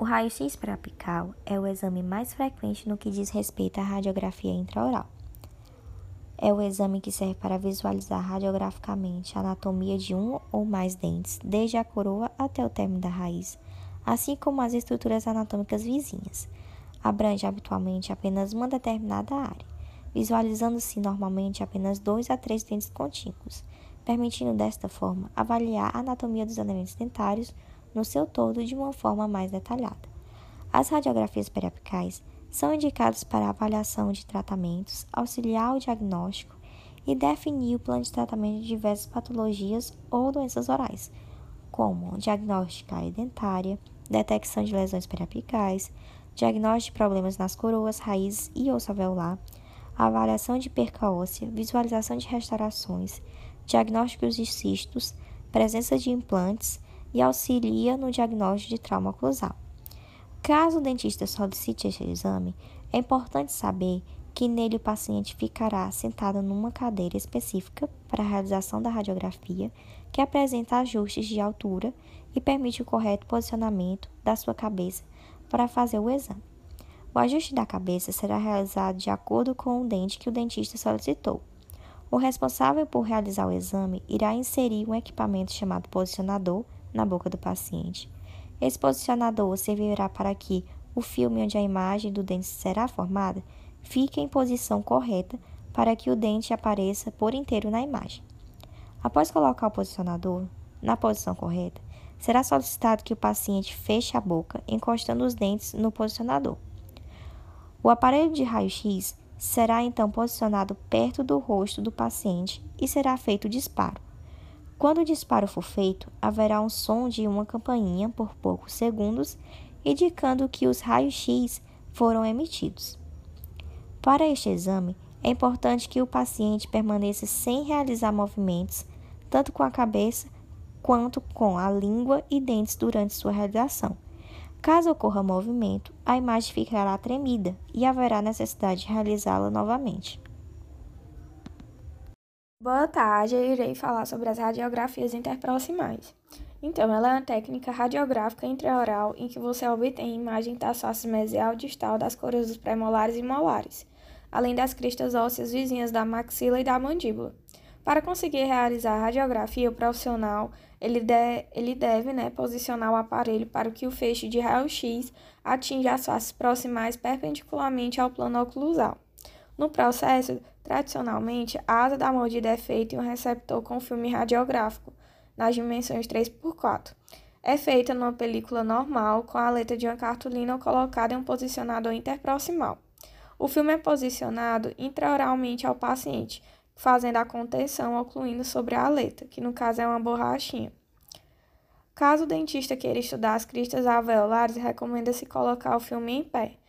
O raio-x periapical é o exame mais frequente no que diz respeito à radiografia intraoral. É o exame que serve para visualizar radiograficamente a anatomia de um ou mais dentes, desde a coroa até o término da raiz, assim como as estruturas anatômicas vizinhas. Abrange habitualmente apenas uma determinada área, visualizando-se normalmente apenas dois a três dentes contíguos, permitindo desta forma avaliar a anatomia dos elementos dentários no seu todo de uma forma mais detalhada. As radiografias periapicais são indicadas para avaliação de tratamentos, auxiliar o diagnóstico e definir o plano de tratamento de diversas patologias ou doenças orais, como diagnóstica dentária, detecção de lesões periapicais, diagnóstico de problemas nas coroas, raízes e osso alveolar, avaliação de perca óssea, visualização de restaurações, diagnósticos de cistos, presença de implantes, e auxilia no diagnóstico de trauma oclusal. Caso o dentista solicite este exame, é importante saber que nele o paciente ficará sentado numa cadeira específica para a realização da radiografia, que apresenta ajustes de altura e permite o correto posicionamento da sua cabeça para fazer o exame. O ajuste da cabeça será realizado de acordo com o dente que o dentista solicitou. O responsável por realizar o exame irá inserir um equipamento chamado posicionador na boca do paciente. Esse posicionador servirá para que o filme onde a imagem do dente será formada fique em posição correta para que o dente apareça por inteiro na imagem. Após colocar o posicionador na posição correta, será solicitado que o paciente feche a boca, encostando os dentes no posicionador. O aparelho de raio-x será então posicionado perto do rosto do paciente e será feito o disparo. Quando o disparo for feito, haverá um som de uma campainha por poucos segundos, indicando que os raios-x foram emitidos. Para este exame, é importante que o paciente permaneça sem realizar movimentos, tanto com a cabeça quanto com a língua e dentes durante sua realização. Caso ocorra movimento, a imagem ficará tremida e haverá necessidade de realizá-la novamente. Boa tarde, eu irei falar sobre as radiografias interproximais. Então, ela é uma técnica radiográfica intraoral em que você obtém imagem das faces mesial distal das coroas dos pré-molares e molares, além das cristas ósseas vizinhas da maxila e da mandíbula. Para conseguir realizar a radiografia, o profissional ele, de, ele deve né, posicionar o aparelho para que o feixe de raio-x atinja as faces proximais perpendicularmente ao plano oclusal. No processo, tradicionalmente, a asa da mordida é feita em um receptor com filme radiográfico, nas dimensões 3x4. É feita numa película normal, com a letra de uma cartolina colocada em um posicionador interproximal. O filme é posicionado intraoralmente ao paciente, fazendo a contenção ocluindo sobre a aleta, que no caso é uma borrachinha. Caso o dentista queira estudar as cristas alveolares, recomenda-se colocar o filme em pé.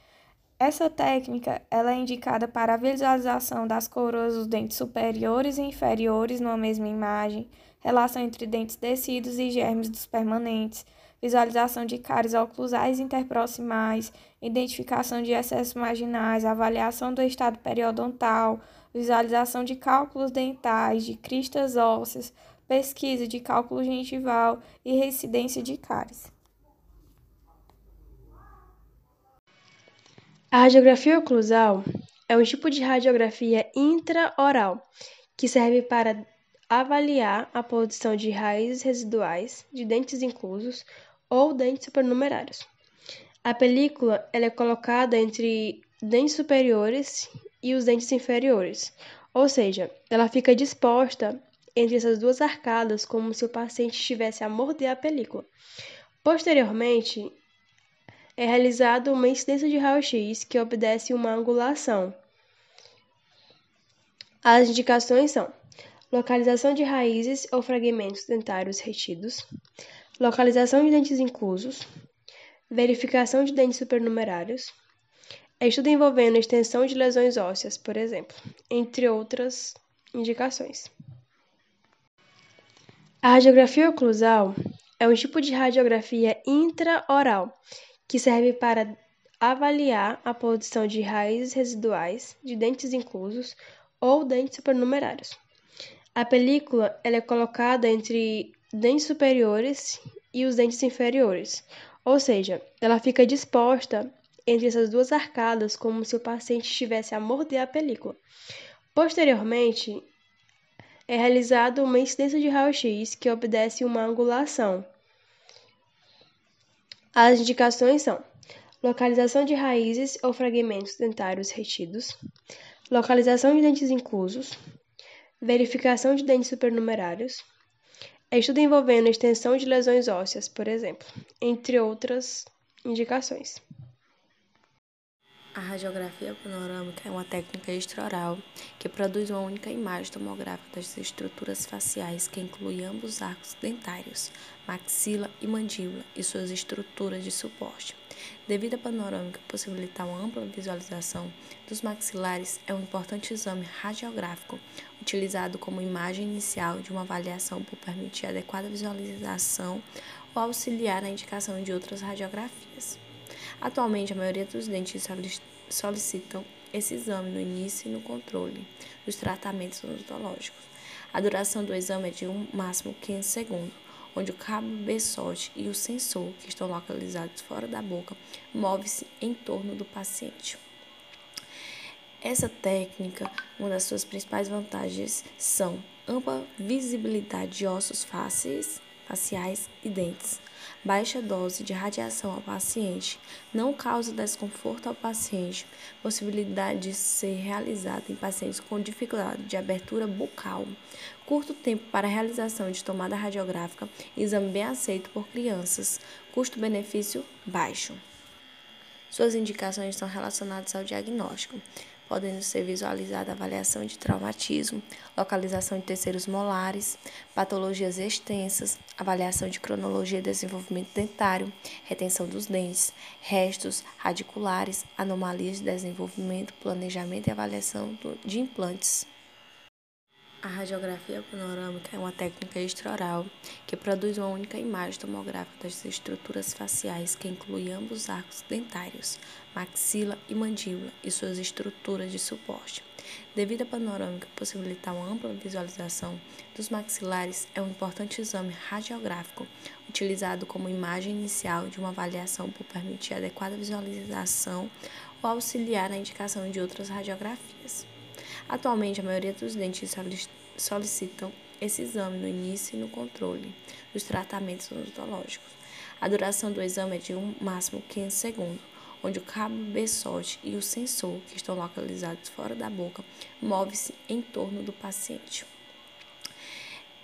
Essa técnica ela é indicada para a visualização das coroas dos dentes superiores e inferiores numa mesma imagem, relação entre dentes descidos e germes dos permanentes, visualização de cáries oclusais interproximais, identificação de excessos marginais, avaliação do estado periodontal, visualização de cálculos dentais, de cristas ósseas, pesquisa de cálculo gengival e residência de cáries. A radiografia oclusal é um tipo de radiografia intraoral que serve para avaliar a posição de raízes residuais de dentes inclusos ou dentes supernumerários. A película é colocada entre dentes superiores e os dentes inferiores, ou seja, ela fica disposta entre essas duas arcadas como se o paciente estivesse a morder a película. Posteriormente, é realizada uma incidência de raio-x que obedece uma angulação. As indicações são localização de raízes ou fragmentos dentários retidos, localização de dentes inclusos, verificação de dentes supernumerários, estudo envolvendo extensão de lesões ósseas, por exemplo, entre outras indicações. A radiografia oclusal é um tipo de radiografia intraoral que serve para avaliar a posição de raízes residuais de dentes inclusos ou dentes supernumerários. A película ela é colocada entre dentes superiores e os dentes inferiores, ou seja, ela fica disposta entre essas duas arcadas como se o paciente estivesse a morder a película. Posteriormente, é realizada uma incidência de raio-x que obedece uma angulação. As indicações são localização de raízes ou fragmentos dentários retidos, localização de dentes inclusos, verificação de dentes supernumerários, estudo envolvendo extensão de lesões ósseas, por exemplo, entre outras indicações. A radiografia panorâmica é uma técnica extraoral que produz uma única imagem tomográfica das estruturas faciais que inclui ambos os arcos dentários, maxila e mandíbula e suas estruturas de suporte. Devido à panorâmica possibilitar uma ampla visualização dos maxilares, é um importante exame radiográfico utilizado como imagem inicial de uma avaliação por permitir adequada visualização ou auxiliar na indicação de outras radiografias. Atualmente, a maioria dos dentistas solicitam esse exame no início e no controle dos tratamentos odontológicos. A duração do exame é de um máximo 15 segundos, onde o cabo e o sensor, que estão localizados fora da boca, move-se em torno do paciente. Essa técnica, uma das suas principais vantagens são ampla visibilidade de ossos fáceis, faciais e dentes. Baixa dose de radiação ao paciente não causa desconforto ao paciente, possibilidade de ser realizada em pacientes com dificuldade de abertura bucal, curto tempo para realização de tomada radiográfica, exame bem aceito por crianças, custo-benefício baixo. Suas indicações estão relacionadas ao diagnóstico podendo ser visualizada avaliação de traumatismo, localização de terceiros molares, patologias extensas, avaliação de cronologia e desenvolvimento dentário, retenção dos dentes, restos radiculares, anomalias de desenvolvimento, planejamento e avaliação de implantes. A radiografia panorâmica é uma técnica extraoral que produz uma única imagem tomográfica das estruturas faciais que inclui ambos os arcos dentários, maxila e mandíbula e suas estruturas de suporte. Devido à panorâmica possibilitar uma ampla visualização dos maxilares, é um importante exame radiográfico utilizado como imagem inicial de uma avaliação por permitir adequada visualização ou auxiliar na indicação de outras radiografias. Atualmente, a maioria dos dentistas solicitam esse exame no início e no controle dos tratamentos odontológicos. A duração do exame é de um máximo 15 segundos, onde o cabo e o sensor, que estão localizados fora da boca, move-se em torno do paciente.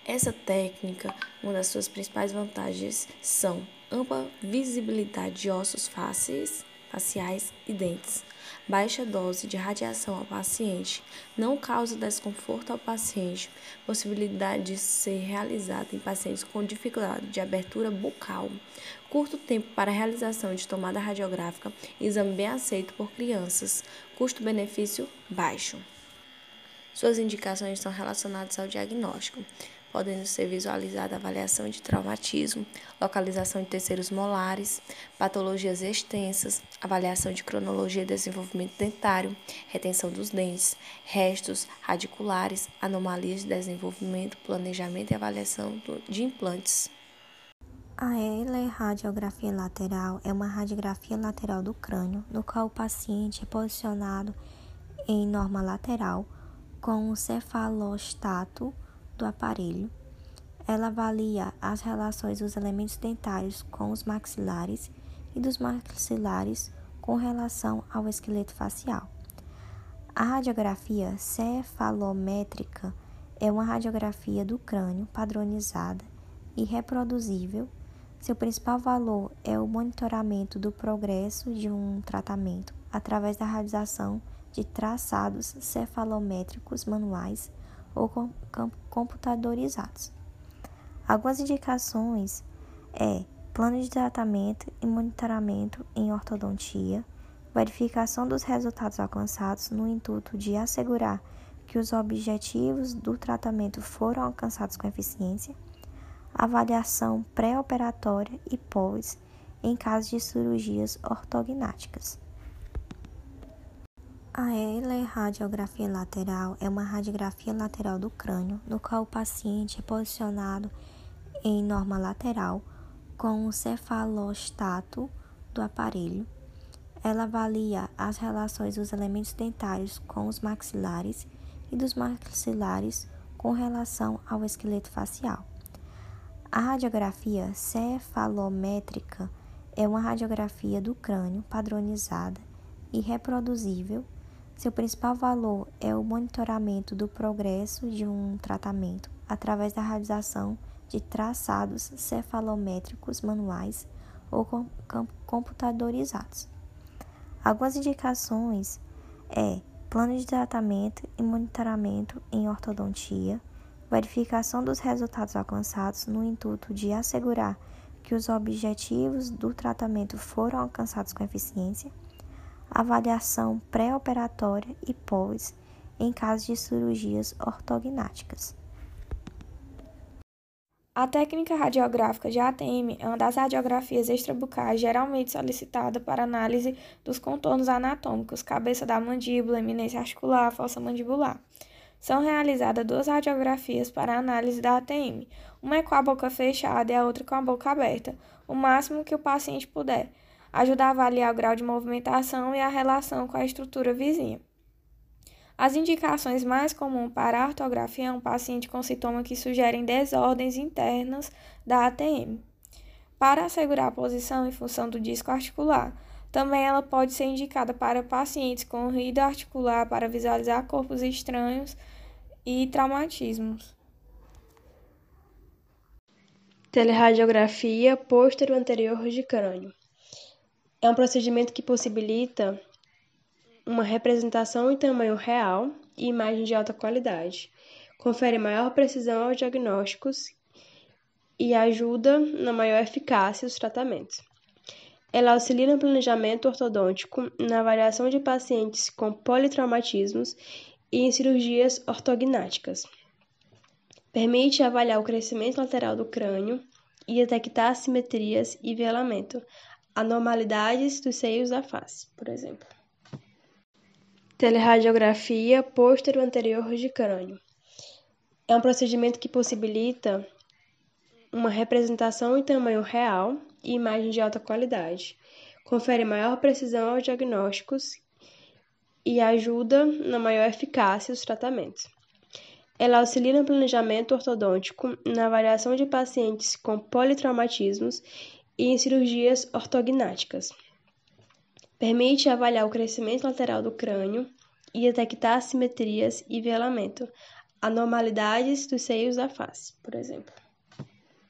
Essa técnica, uma das suas principais vantagens são ampla visibilidade de ossos fáceis, faciais e dentes. Baixa dose de radiação ao paciente não causa desconforto ao paciente, possibilidade de ser realizada em pacientes com dificuldade de abertura bucal, curto tempo para realização de tomada radiográfica, exame bem aceito por crianças, custo-benefício baixo. Suas indicações estão relacionadas ao diagnóstico podendo ser visualizada avaliação de traumatismo, localização de terceiros molares, patologias extensas, avaliação de cronologia e desenvolvimento dentário, retenção dos dentes, restos radiculares, anomalias de desenvolvimento, planejamento e avaliação de implantes. A eleradiografia lateral é uma radiografia lateral do crânio, no qual o paciente é posicionado em norma lateral com o cefalostato do aparelho. Ela avalia as relações dos elementos dentários com os maxilares e dos maxilares com relação ao esqueleto facial. A radiografia cefalométrica é uma radiografia do crânio padronizada e reproduzível. Seu principal valor é o monitoramento do progresso de um tratamento através da realização de traçados cefalométricos manuais ou computadorizados. Algumas indicações é plano de tratamento e monitoramento em ortodontia, verificação dos resultados alcançados no intuito de assegurar que os objetivos do tratamento foram alcançados com eficiência, avaliação pré-operatória e pós em caso de cirurgias ortognáticas. A eleradiografia lateral é uma radiografia lateral do crânio, no qual o paciente é posicionado em norma lateral com o cefalostato do aparelho. Ela avalia as relações dos elementos dentários com os maxilares e dos maxilares com relação ao esqueleto facial. A radiografia cefalométrica é uma radiografia do crânio padronizada e reproduzível. Seu principal valor é o monitoramento do progresso de um tratamento através da realização de traçados cefalométricos manuais ou computadorizados. Algumas indicações é plano de tratamento e monitoramento em ortodontia, verificação dos resultados alcançados no intuito de assegurar que os objetivos do tratamento foram alcançados com eficiência, avaliação pré-operatória e pós em caso de cirurgias ortognáticas. A técnica radiográfica de ATM é uma das radiografias extrabucais geralmente solicitada para análise dos contornos anatômicos, cabeça da mandíbula, eminência articular, fossa mandibular. São realizadas duas radiografias para análise da ATM. Uma é com a boca fechada e a outra com a boca aberta, o máximo que o paciente puder. Ajuda a avaliar o grau de movimentação e a relação com a estrutura vizinha. As indicações mais comuns para a ortografia é um paciente com sintomas que sugerem desordens internas da ATM. Para assegurar a posição e função do disco articular, também ela pode ser indicada para pacientes com ruído articular para visualizar corpos estranhos e traumatismos. Teleradiografia pôstero anterior de crânio. É um procedimento que possibilita uma representação em tamanho real e imagem de alta qualidade. Confere maior precisão aos diagnósticos e ajuda na maior eficácia dos tratamentos. Ela auxilia no planejamento ortodôntico, na avaliação de pacientes com politraumatismos e em cirurgias ortognáticas. Permite avaliar o crescimento lateral do crânio e detectar assimetrias e velamento, anormalidades dos seios da face, por exemplo. Teleradiografia pôstero anterior de crânio. É um procedimento que possibilita uma representação em tamanho real e imagem de alta qualidade. Confere maior precisão aos diagnósticos e ajuda na maior eficácia dos tratamentos. Ela auxilia no planejamento ortodôntico, na avaliação de pacientes com politraumatismos e em cirurgias ortognáticas. Permite avaliar o crescimento lateral do crânio e detectar assimetrias e velamento, anormalidades dos seios da face, por exemplo.